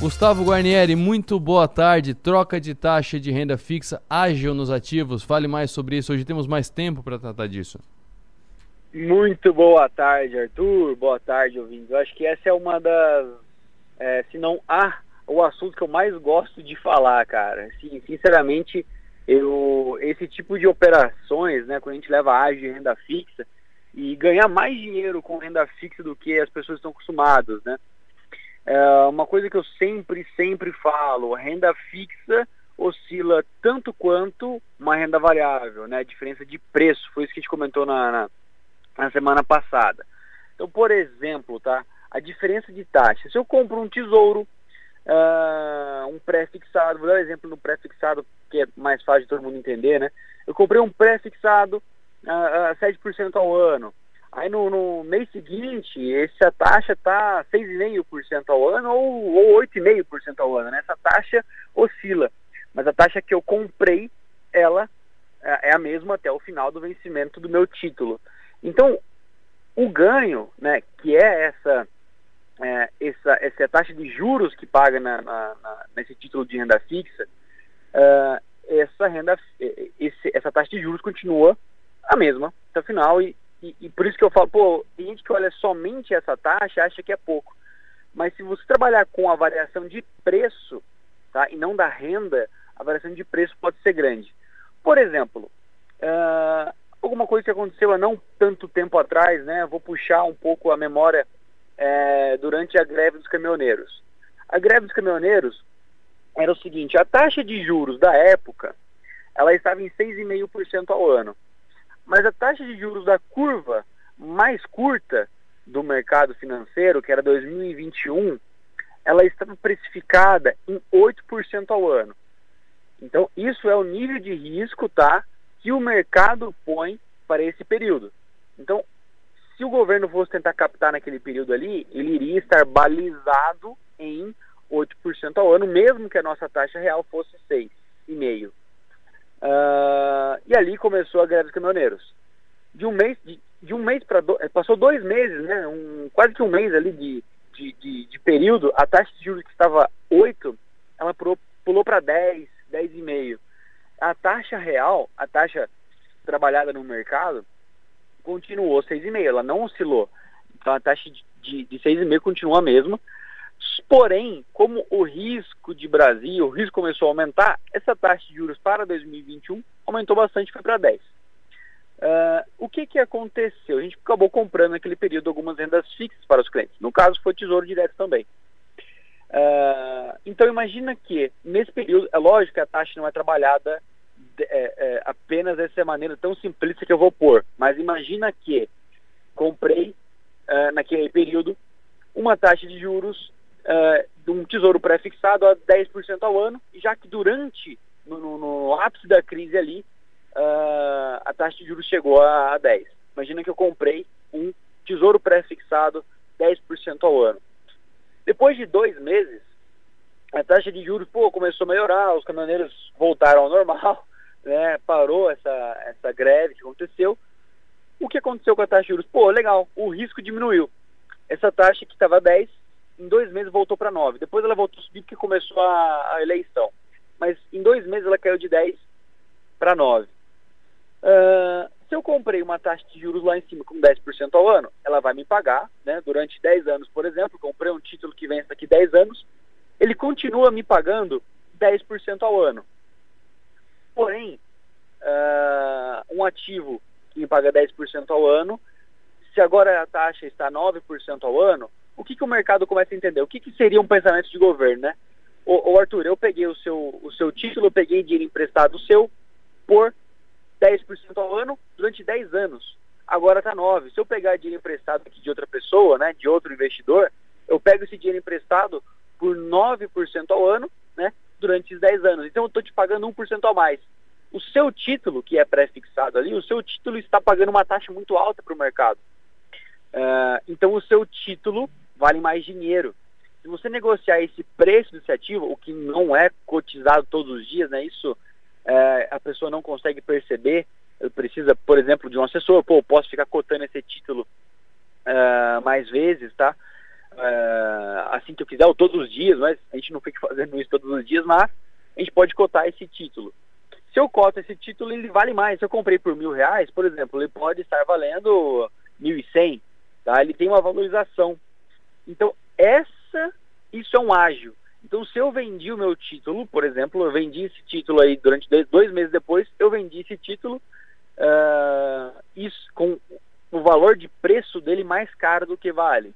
Gustavo Guarnieri, muito boa tarde. Troca de taxa de renda fixa ágil nos ativos. Fale mais sobre isso. Hoje temos mais tempo para tratar disso. Muito boa tarde, Arthur. Boa tarde, ouvintes. Eu acho que essa é uma das, é, se não a, o assunto que eu mais gosto de falar, cara. Sim, sinceramente, eu, esse tipo de operações, né, quando a gente leva ágil de renda fixa e ganhar mais dinheiro com renda fixa do que as pessoas estão acostumadas, né? É uma coisa que eu sempre, sempre falo, renda fixa oscila tanto quanto uma renda variável, né? A diferença de preço, foi isso que a gente comentou na, na, na semana passada. Então, por exemplo, tá? A diferença de taxa. Se eu compro um tesouro, uh, um pré-fixado, vou dar um exemplo do pré-fixado, que é mais fácil de todo mundo entender, né? Eu comprei um pré-fixado uh, uh, 7% ao ano. Aí no, no, mês seguinte, essa taxa está 6,5% ao ano ou, ou 8,5% ao ano. Né? Essa taxa oscila. Mas a taxa que eu comprei, ela é, é a mesma até o final do vencimento do meu título. Então, o ganho, né, que é essa, é, essa, essa taxa de juros que paga na, na, na, nesse título de renda fixa, uh, essa, renda, esse, essa taxa de juros continua a mesma até o final e e, e, por isso que eu falo, pô, tem gente que olha somente essa taxa acha que é pouco. Mas se você trabalhar com a variação de preço, tá, e não da renda, a variação de preço pode ser grande. Por exemplo, uh, alguma coisa que aconteceu há não tanto tempo atrás, né? Vou puxar um pouco a memória é, durante a greve dos caminhoneiros. A greve dos caminhoneiros era o seguinte: a taxa de juros da época ela estava em 6,5% ao ano. Mas a taxa de juros da curva mais curta do mercado financeiro, que era 2021, ela estava precificada em 8% ao ano. Então, isso é o nível de risco tá, que o mercado põe para esse período. Então, se o governo fosse tentar captar naquele período ali, ele iria estar balizado em 8% ao ano, mesmo que a nossa taxa real fosse 6,5%. Uh, e ali começou a greve dos caminhoneiros. De um mês, de, de um mês para do, passou dois meses, né? Um, quase que um mês ali de, de, de, de período, a taxa de juros que estava 8, ela pulou, pulou para 10, 10,5. A taxa real, a taxa trabalhada no mercado, continuou 6,5, ela não oscilou. Então a taxa de, de, de 6,5 continua a mesma, Porém, como o risco de Brasil, o risco começou a aumentar, essa taxa de juros para 2021 aumentou bastante, foi para 10. Uh, o que, que aconteceu? A gente acabou comprando naquele período algumas rendas fixas para os clientes. No caso, foi tesouro direto também. Uh, então, imagina que nesse período, é lógico que a taxa não é trabalhada de, é, é, apenas dessa maneira tão simplista que eu vou pôr, mas imagina que comprei uh, naquele período uma taxa de juros uh, de um tesouro pré-fixado a 10% ao ano, já que durante, no, no, no ápice da crise ali, uh, a taxa de juros chegou a, a 10%. Imagina que eu comprei um tesouro pré-fixado 10% ao ano. Depois de dois meses, a taxa de juros pô, começou a melhorar, os caminhoneiros voltaram ao normal, né, parou essa, essa greve que aconteceu. O que aconteceu com a taxa de juros? Pô, legal, o risco diminuiu. Essa taxa que estava 10 em dois meses voltou para 9. Depois ela voltou a subir porque começou a, a, eleição. Mas em dois meses ela caiu de 10 para 9. Uh, se eu comprei uma taxa de juros lá em cima com 10% ao ano, ela vai me pagar, né, durante 10 anos, por exemplo, comprei um título que vence daqui 10 anos, ele continua me pagando 10% ao ano. Porém, uh, um ativo que me paga 10% ao ano, se agora a taxa está 9% ao ano, o que, que o mercado começa a entender? O que, que seria um pensamento de governo, né? O Arthur, eu peguei o seu, o seu título, eu peguei dinheiro emprestado seu por 10% ao ano durante 10 anos. Agora está 9. Se eu pegar dinheiro emprestado aqui de outra pessoa, né, de outro investidor, eu pego esse dinheiro emprestado por 9% ao ano, né, durante esses 10 anos. Então eu estou te pagando 1% a mais. O seu título, que é pré-fixado ali, o seu título está pagando uma taxa muito alta para o mercado. Uh, então o seu título vale mais dinheiro. Se você negociar esse preço desse ativo, o que não é cotizado todos os dias, né? Isso é, a pessoa não consegue perceber. Precisa, por exemplo, de um assessor. Pô, posso ficar cotando esse título uh, mais vezes, tá? é, assim que eu quiser, ou todos os dias, mas a gente não fica fazendo isso todos os dias, mas a gente pode cotar esse título. Se eu coto esse título, ele vale mais. Se eu comprei por mil reais, por exemplo, ele pode estar valendo mil e cem, tá? Ele tem uma valorização. Então, essa, isso é um ágio. Então, se eu vendi o meu título, por exemplo, eu vendi esse título aí durante dois, dois meses depois, eu vendi esse título uh, isso, com o valor de preço dele mais caro do que vale,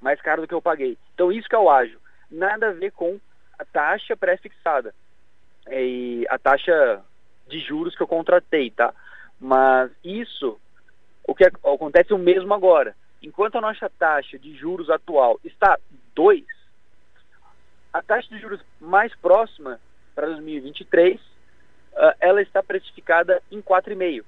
mais caro do que eu paguei. Então, isso que é o ágio. Nada a ver com a taxa pré-fixada e a taxa de juros que eu contratei, tá? Mas isso, o que acontece é o mesmo agora. Enquanto a nossa taxa de juros atual está 2, a taxa de juros mais próxima para 2023, uh, ah, ela está precificada em 4,5.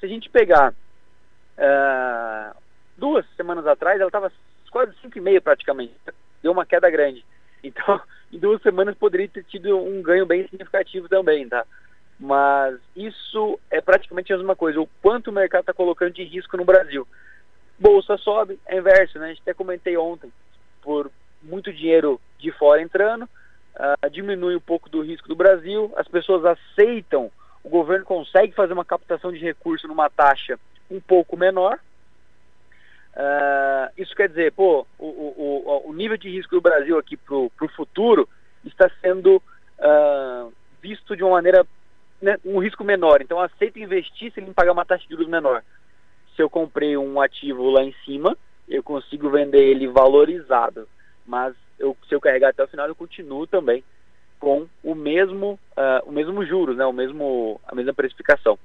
Se a gente pegar uh, duas semanas atrás, ela estava quase 5,5 praticamente. Deu uma queda grande. Então, em duas semanas poderia ter tido um ganho bem significativo também, tá? Mas isso é praticamente a mesma coisa. O quanto o mercado está colocando de risco no Brasil. Bolsa sobe, é inverso, né? A gente até comentei ontem. Por muito dinheiro de fora entrando, uh, diminui um pouco do risco do Brasil, as pessoas aceitam, o governo consegue fazer uma captação de recursos numa taxa um pouco menor. Uh, isso quer dizer, pô, o, o, o, nível de risco do Brasil aqui para o futuro está sendo uh, visto de uma maneira, né, um risco menor. Então, aceita investir se ele pagar uma taxa de juros menor. Se eu comprei um ativo lá em cima, eu consigo vender ele valorizado mas eu, se eu carregar até o final, eu continuo também com o mesmo, uh, o mesmo juros, né? o mesmo, a mesma precificação.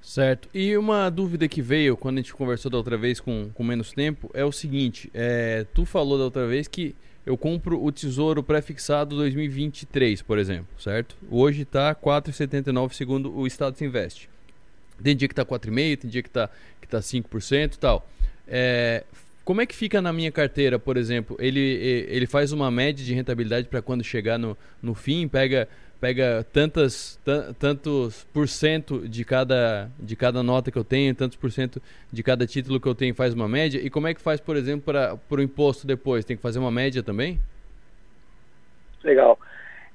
Certo. E uma dúvida que veio quando a gente conversou da outra vez com, com menos tempo é o seguinte: é, tu falou da outra vez que eu compro o Tesouro pré-fixado 2023, por exemplo, certo? Hoje está 4,79 segundo o Estado se investe. Tem dia que está 4,5, tem dia que está que tá 5% e tal. É, como é que fica na minha carteira, por exemplo? Ele, ele faz uma média de rentabilidade para quando chegar no, no fim, pega, pega tantas, tantos por cento de cada, de cada nota que eu tenho, tantos por cento de cada título que eu tenho, faz uma média. E como é que faz, por exemplo, para o imposto depois? Tem que fazer uma média também? Legal.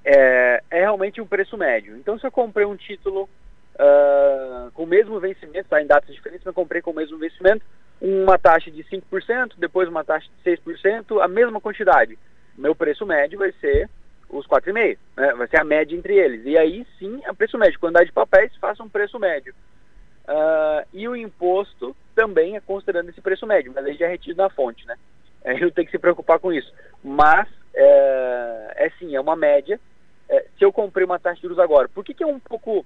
É, é realmente um preço médio. Então, se eu comprei um título uh, com o mesmo vencimento, tá, em datas diferentes, eu comprei com o mesmo vencimento, uma taxa de 5%, depois uma taxa de 6%, a mesma quantidade. Meu preço médio vai ser os 4,5, né? vai ser a média entre eles. E aí sim, a preço médio. Quantidade de papéis, faça um preço médio. Uh, e o imposto também é considerando esse preço médio, mas aí já é retido na fonte, né? Aí não tem que se preocupar com isso. Mas, é, é sim, é uma média. É, se eu comprei uma taxa de juros agora, por que, que é um pouco, é,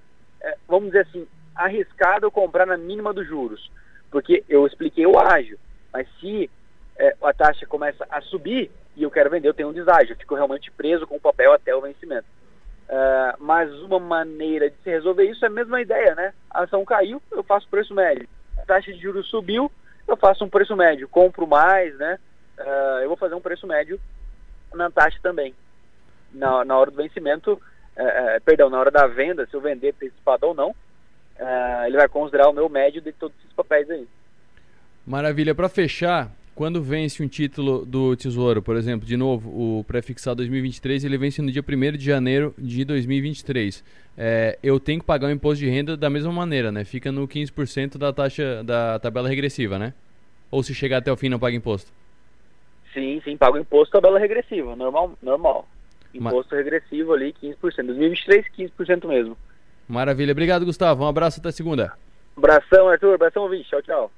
vamos dizer assim, arriscado comprar na mínima dos juros? Porque eu expliquei o ágio, mas se é, a taxa começa a subir e eu quero vender, eu tenho um deságio, eu fico realmente preso com o papel até o vencimento. Uh, mas uma maneira de se resolver isso é a mesma ideia, né? A ação caiu, eu faço preço médio. A taxa de juros subiu, eu faço um preço médio. Compro mais, né? Uh, eu vou fazer um preço médio na taxa também. Na, na hora do vencimento, uh, perdão, na hora da venda, se eu vender antecipado ou não, uh, ele vai considerar o meu médio de todos esses papéis aí. Maravilha. Para fechar, quando vence um título do Tesouro, por exemplo, de novo, o pré-fixado 2023, ele vence no dia 1 de janeiro de 2023. É, eu tenho que pagar o imposto de renda da mesma maneira, né? Fica no 15% da taxa da tabela regressiva, né? Ou se chegar até o fim não paga imposto? Sim, sim, paga o imposto tabela regressiva, normal, normal. Imposto Ma... regressivo ali, 15%. 2023, 15% mesmo. Maravilha. Obrigado, Gustavo. Um abraço até segunda. Abração, Arthur. Abração, ouvinte. Tchau, tchau.